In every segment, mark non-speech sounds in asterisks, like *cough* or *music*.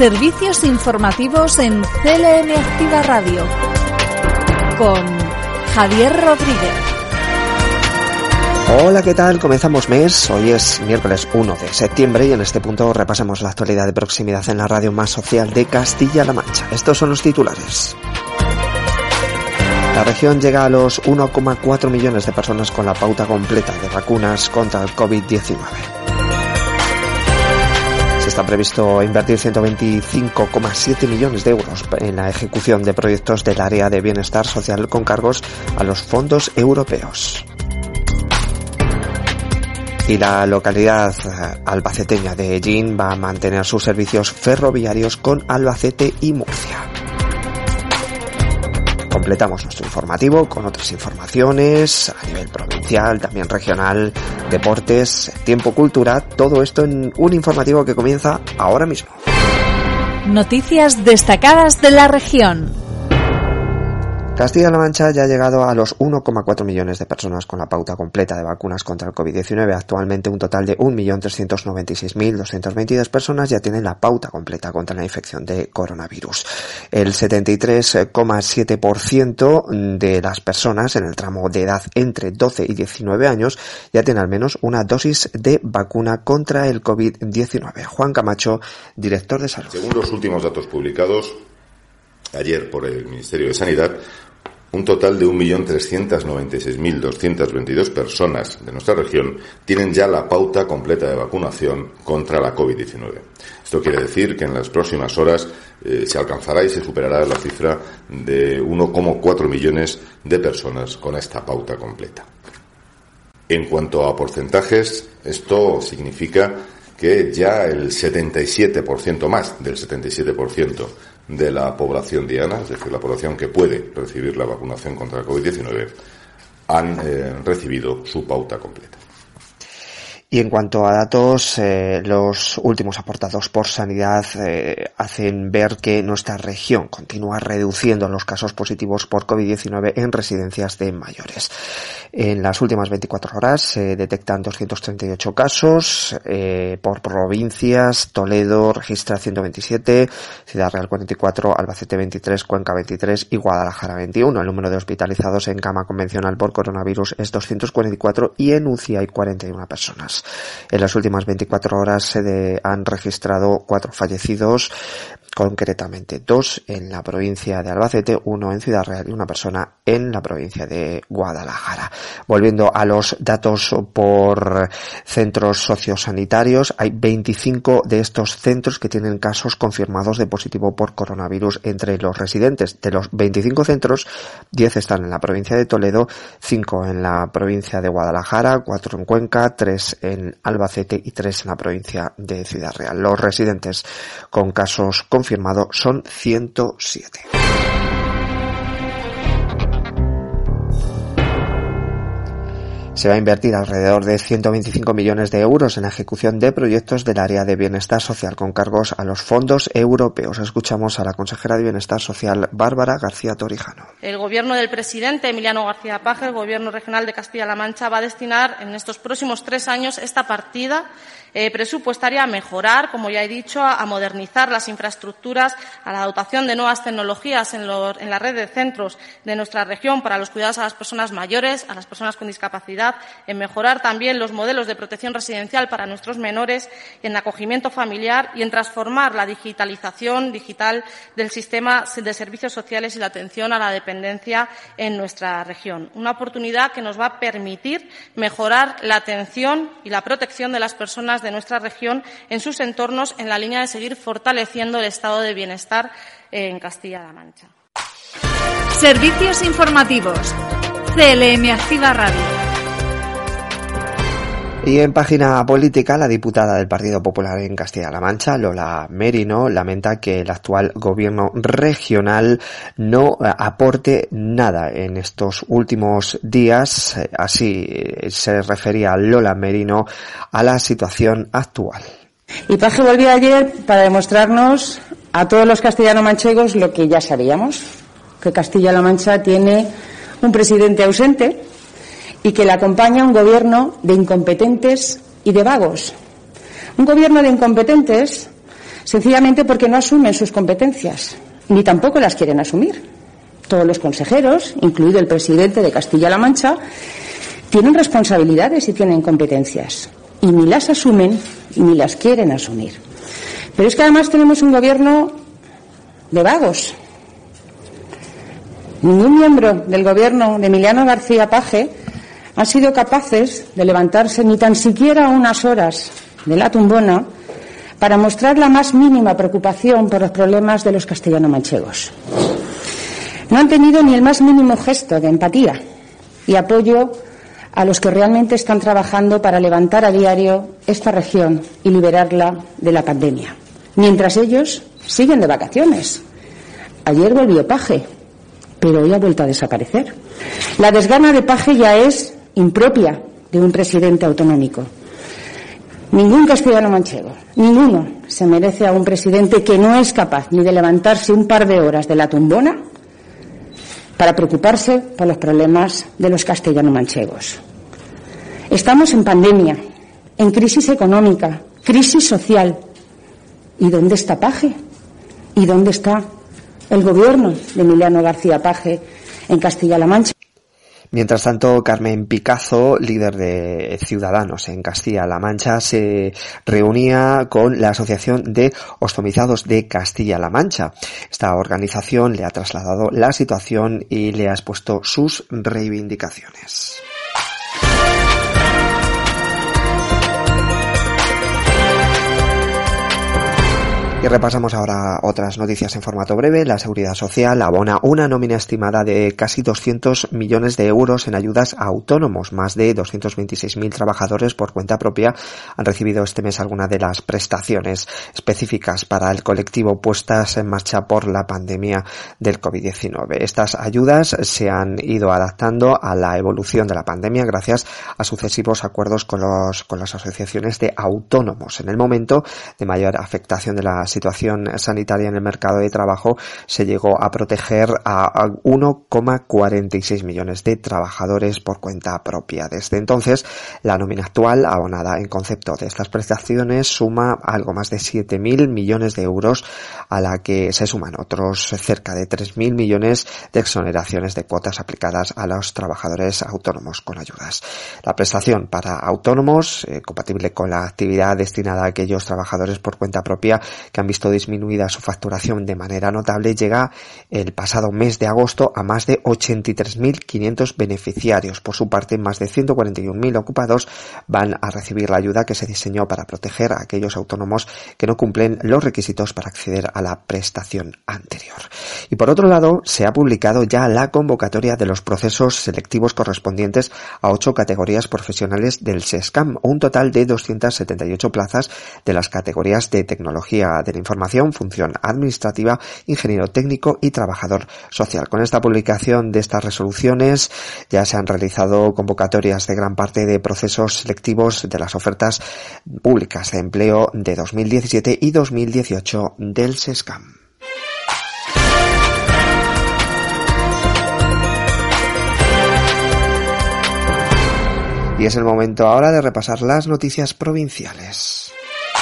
Servicios informativos en CLM Activa Radio con Javier Rodríguez. Hola, ¿qué tal? Comenzamos mes. Hoy es miércoles 1 de septiembre y en este punto repasamos la actualidad de proximidad en la radio más social de Castilla-La Mancha. Estos son los titulares. La región llega a los 1,4 millones de personas con la pauta completa de vacunas contra el COVID-19 está previsto invertir 125,7 millones de euros en la ejecución de proyectos del área de bienestar social con cargos a los fondos europeos. Y la localidad albaceteña de Ellín va a mantener sus servicios ferroviarios con Albacete y Murcia. Completamos nuestro informativo con otras informaciones a nivel provincial, también regional, deportes, tiempo, cultura, todo esto en un informativo que comienza ahora mismo. Noticias destacadas de la región. Castilla-La Mancha ya ha llegado a los 1,4 millones de personas con la pauta completa de vacunas contra el COVID-19. Actualmente un total de 1.396.222 personas ya tienen la pauta completa contra la infección de coronavirus. El 73,7% de las personas en el tramo de edad entre 12 y 19 años ya tienen al menos una dosis de vacuna contra el COVID-19. Juan Camacho, director de salud. Según los últimos datos publicados ayer por el Ministerio de Sanidad, un total de 1.396.222 personas de nuestra región tienen ya la pauta completa de vacunación contra la COVID-19. Esto quiere decir que en las próximas horas eh, se alcanzará y se superará la cifra de 1,4 millones de personas con esta pauta completa. En cuanto a porcentajes, esto significa que ya el 77% más del 77% de la población diana, es decir, la población que puede recibir la vacunación contra el COVID-19, han eh, recibido su pauta completa. Y en cuanto a datos, eh, los últimos aportados por Sanidad eh, hacen ver que nuestra región continúa reduciendo los casos positivos por COVID-19 en residencias de mayores. En las últimas 24 horas se detectan 238 casos eh, por provincias. Toledo registra 127, Ciudad Real 44, Albacete 23, Cuenca 23 y Guadalajara 21. El número de hospitalizados en cama convencional por coronavirus es 244 y en UCI hay 41 personas. En las últimas 24 horas se han registrado cuatro fallecidos, concretamente dos en la provincia de Albacete, uno en Ciudad Real y una persona en la provincia de Guadalajara. Volviendo a los datos por centros sociosanitarios, hay 25 de estos centros que tienen casos confirmados de positivo por coronavirus entre los residentes. De los 25 centros, 10 están en la provincia de Toledo, 5 en la provincia de Guadalajara, 4 en Cuenca, 3 en Albacete y 3 en la provincia de Ciudad Real. Los residentes con casos confirmados confirmado son 107. Se va a invertir alrededor de 125 millones de euros en la ejecución de proyectos del área de bienestar social con cargos a los fondos europeos. Escuchamos a la consejera de Bienestar Social, Bárbara García Torijano. El gobierno del presidente Emiliano García Paje, el gobierno regional de Castilla-La Mancha, va a destinar en estos próximos tres años esta partida eh, presupuestaria a mejorar, como ya he dicho, a, modernizar las infraestructuras, a la dotación de nuevas tecnologías en, en la red de centros de nuestra región para los cuidados a las personas mayores, a las personas con discapacidad, en mejorar también los modelos de protección residencial para nuestros menores, en acogimiento familiar y en transformar la digitalización digital del sistema de servicios sociales y la atención a la dependencia en nuestra región. Una oportunidad que nos va a permitir mejorar la atención y la protección de las personas de nuestra región en sus entornos en la línea de seguir fortaleciendo el estado de bienestar en Castilla-La Mancha. Servicios informativos. CLM Activa Radio. Y en página política, la diputada del Partido Popular en Castilla-La Mancha, Lola Merino, lamenta que el actual gobierno regional no aporte nada en estos últimos días. Así se refería Lola Merino a la situación actual. Y Paje volvió ayer para demostrarnos a todos los castellano-manchegos lo que ya sabíamos, que Castilla-La Mancha tiene un presidente ausente, y que le acompaña un gobierno de incompetentes y de vagos. Un gobierno de incompetentes sencillamente porque no asumen sus competencias, ni tampoco las quieren asumir. Todos los consejeros, incluido el presidente de Castilla-La Mancha, tienen responsabilidades y tienen competencias, y ni las asumen ni las quieren asumir. Pero es que además tenemos un gobierno de vagos. Ningún miembro del gobierno de Emiliano García Paje han sido capaces de levantarse ni tan siquiera unas horas de la tumbona para mostrar la más mínima preocupación por los problemas de los castellano-manchegos. No han tenido ni el más mínimo gesto de empatía y apoyo a los que realmente están trabajando para levantar a diario esta región y liberarla de la pandemia. Mientras ellos siguen de vacaciones. Ayer volvió Paje, pero hoy ha vuelto a desaparecer. La desgana de Paje ya es impropia de un presidente autonómico. Ningún castellano manchego, ninguno se merece a un presidente que no es capaz ni de levantarse un par de horas de la tumbona para preocuparse por los problemas de los castellano manchegos. Estamos en pandemia, en crisis económica, crisis social. ¿Y dónde está Paje? ¿Y dónde está el gobierno de Emiliano García Paje en Castilla-La Mancha? Mientras tanto, Carmen Picazo, líder de Ciudadanos en Castilla-La Mancha, se reunía con la Asociación de Ostomizados de Castilla-La Mancha. Esta organización le ha trasladado la situación y le ha expuesto sus reivindicaciones. Y repasamos ahora otras noticias en formato breve. La Seguridad Social abona una nómina estimada de casi 200 millones de euros en ayudas a autónomos. Más de 226.000 trabajadores por cuenta propia han recibido este mes alguna de las prestaciones específicas para el colectivo puestas en marcha por la pandemia del COVID-19. Estas ayudas se han ido adaptando a la evolución de la pandemia gracias a sucesivos acuerdos con, los, con las asociaciones de autónomos. En el momento de mayor afectación de la situación sanitaria en el mercado de trabajo se llegó a proteger a 1,46 millones de trabajadores por cuenta propia. Desde entonces, la nómina actual abonada en concepto de estas prestaciones suma algo más de 7.000 millones de euros a la que se suman otros cerca de 3.000 millones de exoneraciones de cuotas aplicadas a los trabajadores autónomos con ayudas. La prestación para autónomos, eh, compatible con la actividad destinada a aquellos trabajadores por cuenta propia que han visto disminuida su facturación de manera notable, llega el pasado mes de agosto a más de 83.500 beneficiarios. Por su parte, más de 141.000 ocupados van a recibir la ayuda que se diseñó para proteger a aquellos autónomos que no cumplen los requisitos para acceder a la prestación anterior. Y por otro lado, se ha publicado ya la convocatoria de los procesos selectivos correspondientes a ocho categorías profesionales del SESCAM, un total de 278 plazas de las categorías de tecnología de la información, función administrativa, ingeniero técnico y trabajador social. Con esta publicación de estas resoluciones ya se han realizado convocatorias de gran parte de procesos selectivos de las ofertas públicas de empleo de 2017 y 2018 del SESCAM. Y es el momento ahora de repasar las noticias provinciales.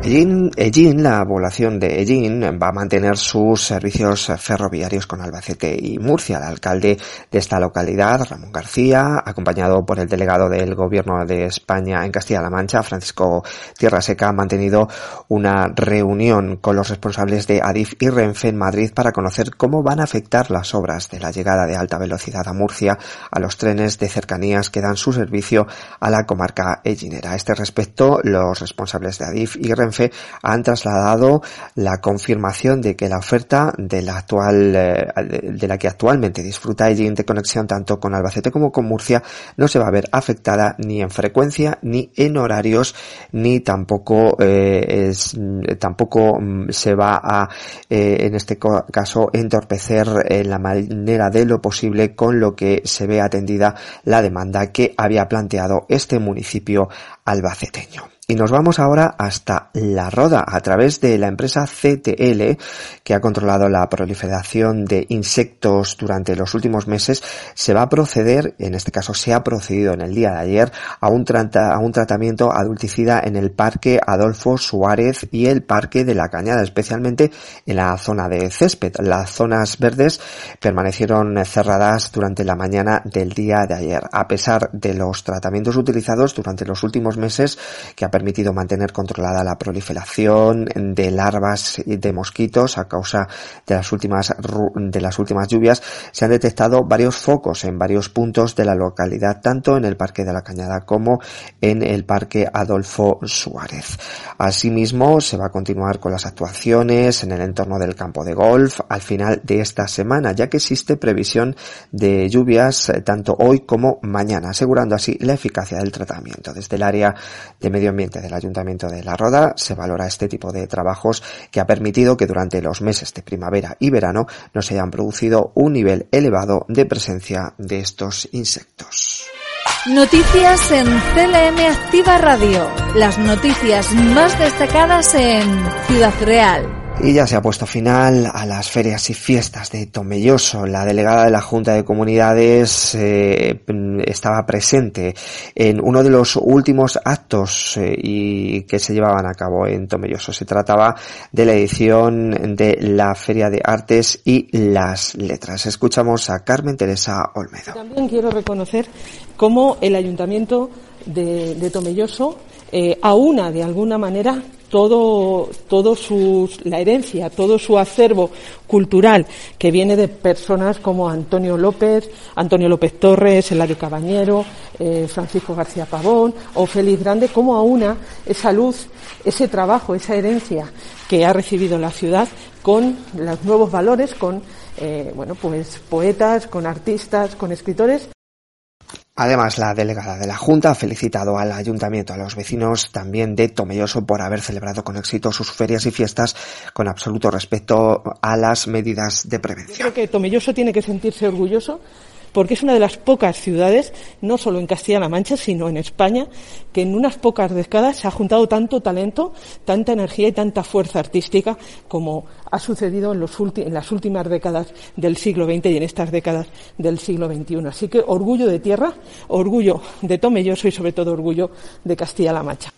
Ellín, la población de Ellín, va a mantener sus servicios ferroviarios con Albacete y Murcia. El alcalde de esta localidad, Ramón García, acompañado por el delegado del Gobierno de España en Castilla-La Mancha, Francisco Tierra Seca, ha mantenido una reunión con los responsables de Adif y Renfe en Madrid para conocer cómo van a afectar las obras de la llegada de alta velocidad a Murcia a los trenes de cercanías que dan su servicio a la comarca ellinera. A este respecto, los responsables de Adif y Renfe Renfe han trasladado la confirmación de que la oferta de la actual, eh, de la que actualmente disfruta el Interconexión tanto con Albacete como con Murcia no se va a ver afectada ni en frecuencia ni en horarios ni tampoco eh, tampoco mm, se va a eh, en este caso entorpecer en la manera de lo posible con lo que se ve atendida la demanda que había planteado este municipio albaceteño. Y nos vamos ahora hasta La Roda a través de la empresa CTL que ha controlado la proliferación de insectos durante los últimos meses. Se va a proceder, en este caso se ha procedido en el día de ayer, a un, a un tratamiento adulticida en el Parque Adolfo Suárez y el Parque de la Cañada, especialmente en la zona de césped. Las zonas verdes permanecieron cerradas durante la mañana del día de ayer. A pesar de los tratamientos utilizados durante los últimos meses que permitido mantener controlada la proliferación de larvas de mosquitos a causa de las últimas de las últimas lluvias, se han detectado varios focos en varios puntos de la localidad, tanto en el Parque de la Cañada como en el Parque Adolfo Suárez. Asimismo, se va a continuar con las actuaciones en el entorno del campo de golf al final de esta semana, ya que existe previsión de lluvias eh, tanto hoy como mañana, asegurando así la eficacia del tratamiento. Desde el área de medio ambiente del Ayuntamiento de La Roda se valora este tipo de trabajos que ha permitido que durante los meses de primavera y verano no se hayan producido un nivel elevado de presencia de estos insectos. Noticias en CLM Activa Radio. Las noticias más destacadas en Ciudad Real. Y ya se ha puesto final a las ferias y fiestas de Tomelloso. La delegada de la Junta de Comunidades eh, estaba presente en uno de los últimos actos eh, y que se llevaban a cabo en Tomelloso. Se trataba de la edición de la Feria de Artes y las Letras. Escuchamos a Carmen Teresa Olmedo. También quiero reconocer cómo el Ayuntamiento de, Tomelloso eh, aúna de alguna manera todo, todo la herencia, todo su acervo cultural que viene de personas como Antonio López, Antonio López Torres, Eladio Cabañero, eh, Francisco García Pavón o Félix Grande, como aúna esa luz, ese trabajo, esa herencia que ha recibido la ciudad con los nuevos valores, con eh, bueno, pues poetas, con artistas, con escritores. Además, la delegada de la Junta ha felicitado al ayuntamiento, a los vecinos también de Tomelloso por haber celebrado con éxito sus ferias y fiestas con absoluto respeto a las medidas de prevención. Creo que Tomelloso tiene que sentirse orgulloso porque es una de las pocas ciudades, no solo en Castilla-La Mancha, sino en España, que en unas pocas décadas se ha juntado tanto talento, tanta energía y tanta fuerza artística como ha sucedido en, en las últimas décadas del siglo XX y en estas décadas del siglo XXI. Así que orgullo de tierra, orgullo de Tomelloso y sobre todo orgullo de Castilla-La Mancha.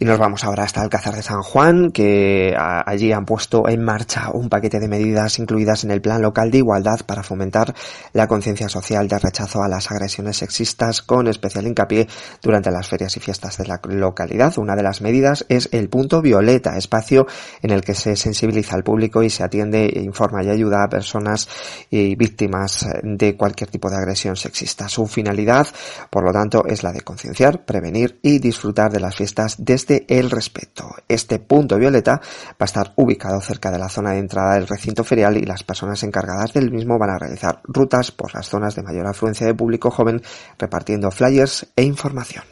Y nos vamos ahora hasta Alcázar de San Juan, que allí han puesto en marcha un paquete de medidas incluidas en el Plan Local de Igualdad para fomentar la conciencia social de rechazo a las agresiones sexistas, con especial hincapié durante las ferias y fiestas de la localidad. Una de las medidas es el punto violeta, espacio en el que se sensibiliza al público y se atiende, informa y ayuda a personas y víctimas de cualquier tipo de agresión sexista. Su finalidad, por lo tanto, es la de concienciar, prevenir y disfrutar de las fiestas desde el respeto. Este punto violeta va a estar ubicado cerca de la zona de entrada del recinto ferial y las personas encargadas del mismo van a realizar rutas por las zonas de mayor afluencia de público joven repartiendo flyers e información.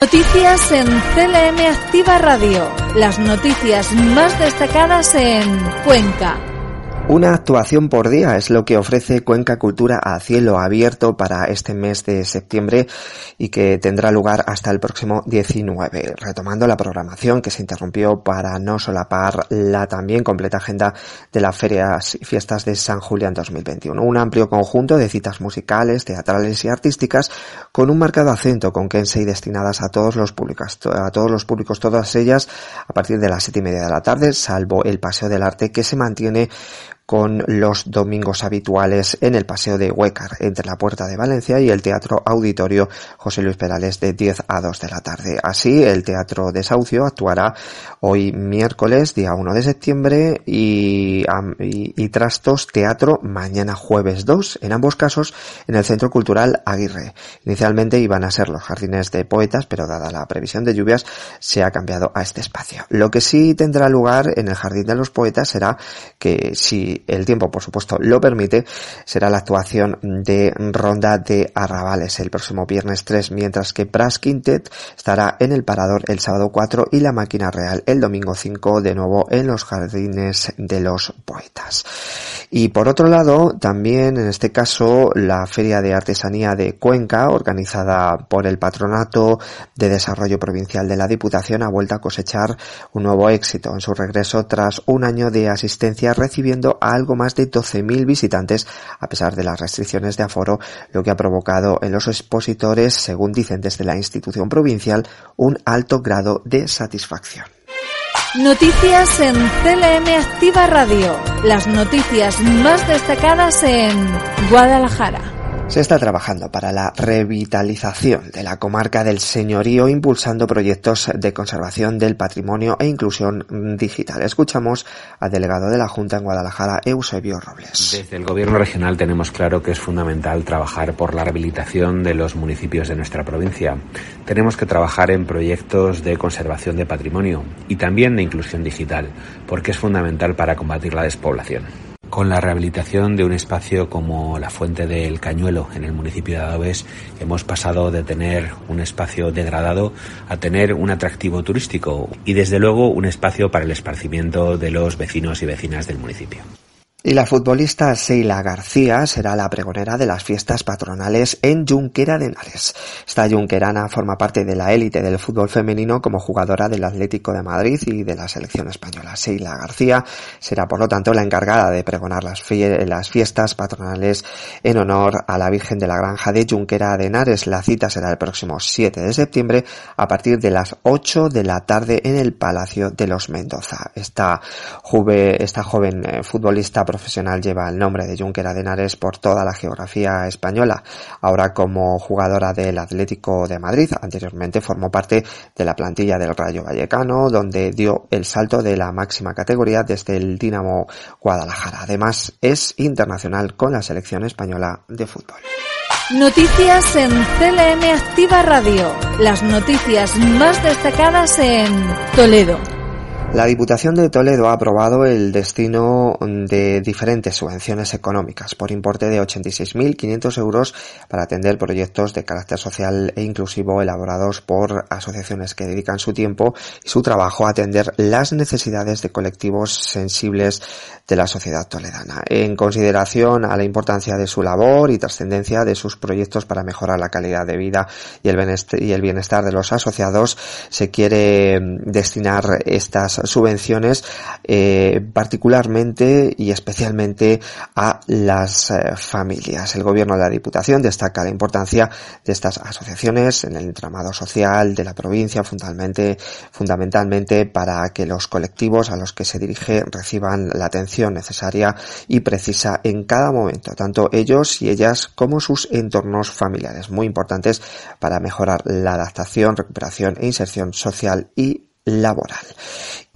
Noticias en CLM Activa Radio. Las noticias más destacadas en Cuenca. Una actuación por día es lo que ofrece Cuenca Cultura a cielo abierto para este mes de septiembre y que tendrá lugar hasta el próximo 19, retomando la programación que se interrumpió para no solapar la también completa agenda de las ferias y fiestas de San Julián 2021. Un amplio conjunto de citas musicales, teatrales y artísticas con un marcado acento con y destinadas a todos los públicos, a todos los públicos, todas ellas a partir de las siete y media de la tarde, salvo el Paseo del Arte que se mantiene con los domingos habituales en el Paseo de Huécar, entre la Puerta de Valencia y el Teatro Auditorio José Luis Perales de 10 a 2 de la tarde. Así, el Teatro de Saucio actuará hoy miércoles, día 1 de septiembre, y, y, Trastos Teatro mañana jueves 2, en ambos casos en el Centro Cultural Aguirre. Inicialmente iban a ser los jardines de poetas, pero dada la previsión de lluvias se ha cambiado a este espacio. Lo que sí tendrá lugar en el Jardín de los Poetas será que, si el tiempo por supuesto lo permite, será la actuación de Ronda de Arrabales el próximo viernes 3, mientras que Brass Quintet estará en el Parador el sábado 4 y la Máquina Real el domingo 5 de nuevo en los Jardines de los Poetas. Y por otro lado, también en este caso la Feria de Artesanía de Cuenca, organizada por el Patronato de Desarrollo Provincial de la Diputación, ha vuelto a cosechar un nuevo éxito en su regreso tras un año de asistencia recibiendo algo más de 12.000 visitantes a pesar de las restricciones de aforo, lo que ha provocado en los expositores, según dicen desde la institución provincial, un alto grado de satisfacción. Noticias en CLM Activa Radio. Las noticias más destacadas en Guadalajara. Se está trabajando para la revitalización de la comarca del señorío, impulsando proyectos de conservación del patrimonio e inclusión digital. Escuchamos al delegado de la Junta en Guadalajara, Eusebio Robles. Desde el Gobierno regional tenemos claro que es fundamental trabajar por la rehabilitación de los municipios de nuestra provincia. Tenemos que trabajar en proyectos de conservación de patrimonio y también de inclusión digital, porque es fundamental para combatir la despoblación. Con la rehabilitación de un espacio como la Fuente del Cañuelo en el municipio de Adobes, hemos pasado de tener un espacio degradado a tener un atractivo turístico y desde luego un espacio para el esparcimiento de los vecinos y vecinas del municipio. Y la futbolista Seila García será la pregonera de las fiestas patronales en Junquera de Henares. Esta junquerana forma parte de la élite del fútbol femenino como jugadora del Atlético de Madrid y de la selección española. Seila García será por lo tanto la encargada de pregonar las, fiestas patronales en honor a la Virgen de la Granja de Junquera de Henares. La cita será el próximo 7 de septiembre a partir de las 8 de la tarde en el Palacio de los Mendoza. Esta, esta joven eh, futbolista profesional lleva el nombre de Junquera de Henares por toda la geografía española. Ahora como jugadora del Atlético de Madrid, anteriormente formó parte de la plantilla del Rayo Vallecano, donde dio el salto de la máxima categoría desde el Dinamo Guadalajara. Además, es internacional con la selección española de fútbol. Noticias en CLM Activa Radio. Las noticias más destacadas en Toledo. La Diputación de Toledo ha aprobado el destino de diferentes subvenciones económicas por importe de 86.500 euros para atender proyectos de carácter social e inclusivo elaborados por asociaciones que dedican su tiempo y su trabajo a atender las necesidades de colectivos sensibles de la sociedad toledana. En consideración a la importancia de su labor y trascendencia de sus proyectos para mejorar la calidad de vida y el bienestar de los asociados, se quiere destinar estas subvenciones eh, particularmente y especialmente a las eh, familias. El gobierno de la Diputación destaca la importancia de estas asociaciones en el entramado social de la provincia, fundamentalmente, fundamentalmente para que los colectivos a los que se dirige reciban la atención necesaria y precisa en cada momento, tanto ellos y ellas como sus entornos familiares, muy importantes para mejorar la adaptación, recuperación e inserción social y laboral.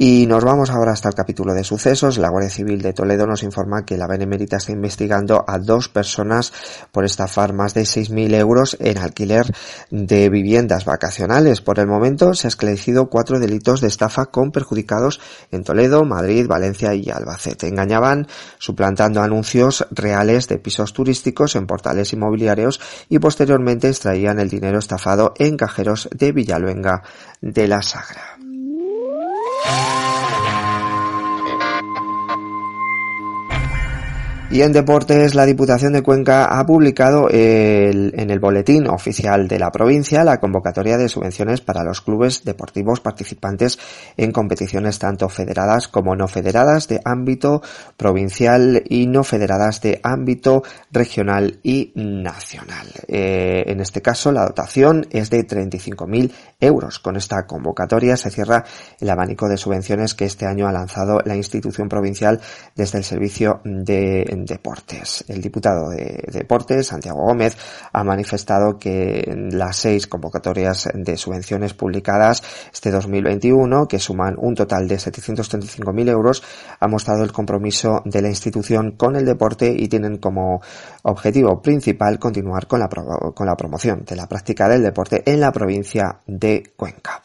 Y nos vamos ahora hasta el capítulo de sucesos. La Guardia Civil de Toledo nos informa que la Benemérita está investigando a dos personas por estafar más de 6.000 euros en alquiler de viviendas vacacionales. Por el momento se ha esclarecido cuatro delitos de estafa con perjudicados en Toledo, Madrid, Valencia y Albacete. Engañaban suplantando anuncios reales de pisos turísticos en portales inmobiliarios y posteriormente extraían el dinero estafado en cajeros de Villaluenga de la Sagra. Yeah. *laughs* Y en deportes, la Diputación de Cuenca ha publicado en el boletín oficial de la provincia la convocatoria de subvenciones para los clubes deportivos participantes en competiciones tanto federadas como no federadas de ámbito provincial y no federadas de ámbito regional y nacional. Eh, en este caso, la dotación es de 35.000 euros. Con esta convocatoria se cierra el abanico de subvenciones que este año ha lanzado la institución provincial desde el servicio de deportes. El diputado de deportes, Santiago Gómez, ha manifestado que las seis convocatorias de subvenciones publicadas este 2021, que suman un total de 735.000 euros, ha mostrado el compromiso de la institución con el deporte y tienen como objetivo principal continuar con la, con la promoción de la práctica del deporte en la provincia de Cuenca.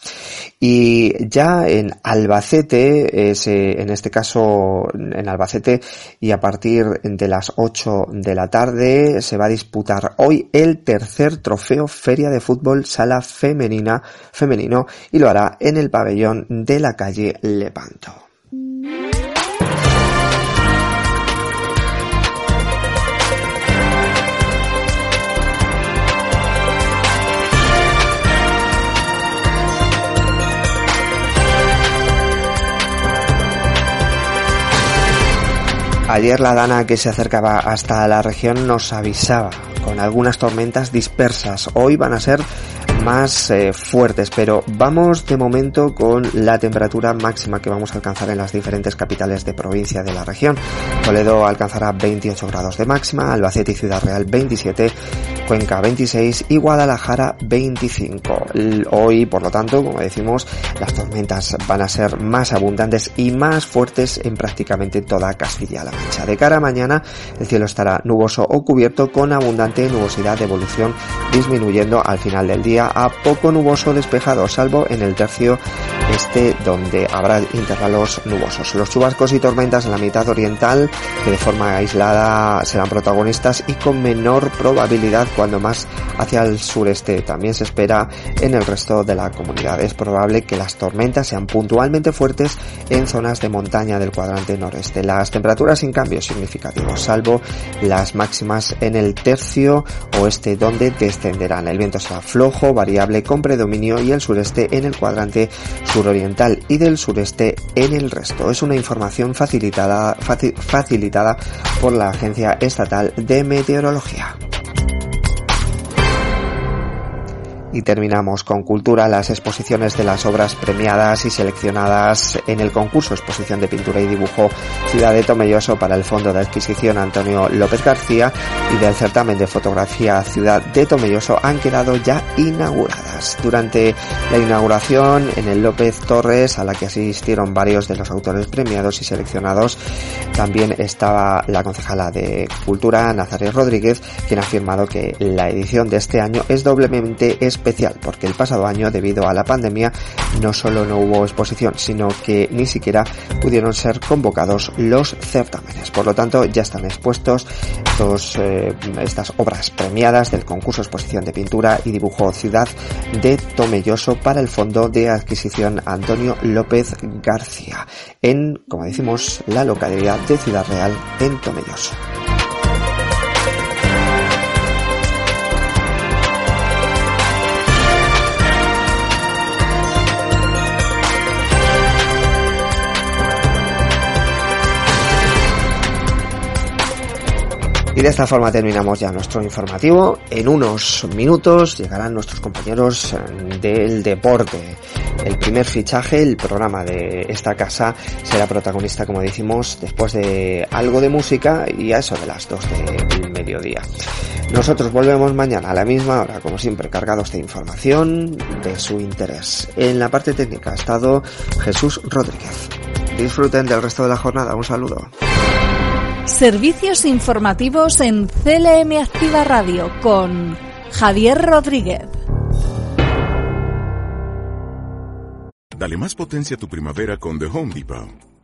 Y ya en Albacete, en este caso en Albacete, y a partir de las 8 de la tarde se va a disputar hoy el tercer trofeo Feria de Fútbol Sala Femenina Femenino y lo hará en el pabellón de la calle Lepanto. Ayer la dana que se acercaba hasta la región nos avisaba con algunas tormentas dispersas. Hoy van a ser más eh, fuertes, pero vamos de momento con la temperatura máxima que vamos a alcanzar en las diferentes capitales de provincia de la región. Toledo alcanzará 28 grados de máxima, Albacete y Ciudad Real 27, Cuenca 26 y Guadalajara 25. Hoy, por lo tanto, como decimos, las tormentas van a ser más abundantes y más fuertes en prácticamente toda Castilla-La Mancha. De cara a mañana, el cielo estará nuboso o cubierto con abundante nubosidad de evolución disminuyendo al final del día a poco nuboso despejado, salvo en el tercio este donde habrá intervalos nubosos. Los chubascos y tormentas en la mitad oriental, que de forma aislada serán protagonistas y con menor probabilidad cuando más hacia el sureste. También se espera en el resto de la comunidad. Es probable que las tormentas sean puntualmente fuertes en zonas de montaña del cuadrante noreste. Las temperaturas sin cambios significativos, salvo las máximas en el tercio oeste donde descenderán. El viento será flojo, variable con predominio y el sureste en el cuadrante suroriental y del sureste en el resto. Es una información facilitada, facilitada por la Agencia Estatal de Meteorología. Y terminamos con cultura, las exposiciones de las obras premiadas y seleccionadas en el concurso Exposición de Pintura y Dibujo Ciudad de Tomelloso para el Fondo de Adquisición Antonio López García y del certamen de fotografía Ciudad de Tomelloso han quedado ya inauguradas. Durante la inauguración en el López Torres, a la que asistieron varios de los autores premiados y seleccionados, también estaba la concejala de Cultura, Nazaret Rodríguez, quien ha afirmado que la edición de este año es doblemente especial especial porque el pasado año debido a la pandemia no solo no hubo exposición sino que ni siquiera pudieron ser convocados los certámenes. Por lo tanto ya están expuestos eh, estas obras premiadas del concurso exposición de pintura y dibujo Ciudad de Tomelloso para el Fondo de Adquisición Antonio López García en, como decimos, la localidad de Ciudad Real en Tomelloso. Y de esta forma terminamos ya nuestro informativo. En unos minutos llegarán nuestros compañeros eh, del deporte. El primer fichaje, el programa de esta casa, será protagonista, como decimos, después de algo de música y a eso de las 2 del mediodía. Nosotros volvemos mañana a la misma hora, como siempre, cargados de información de su interés. En la parte técnica ha estado Jesús Rodríguez. Disfruten del resto de la jornada. Un saludo. Servicios informativos en CLM Activa Radio con Javier Rodríguez. Dale más potencia a tu primavera con The Home Depot.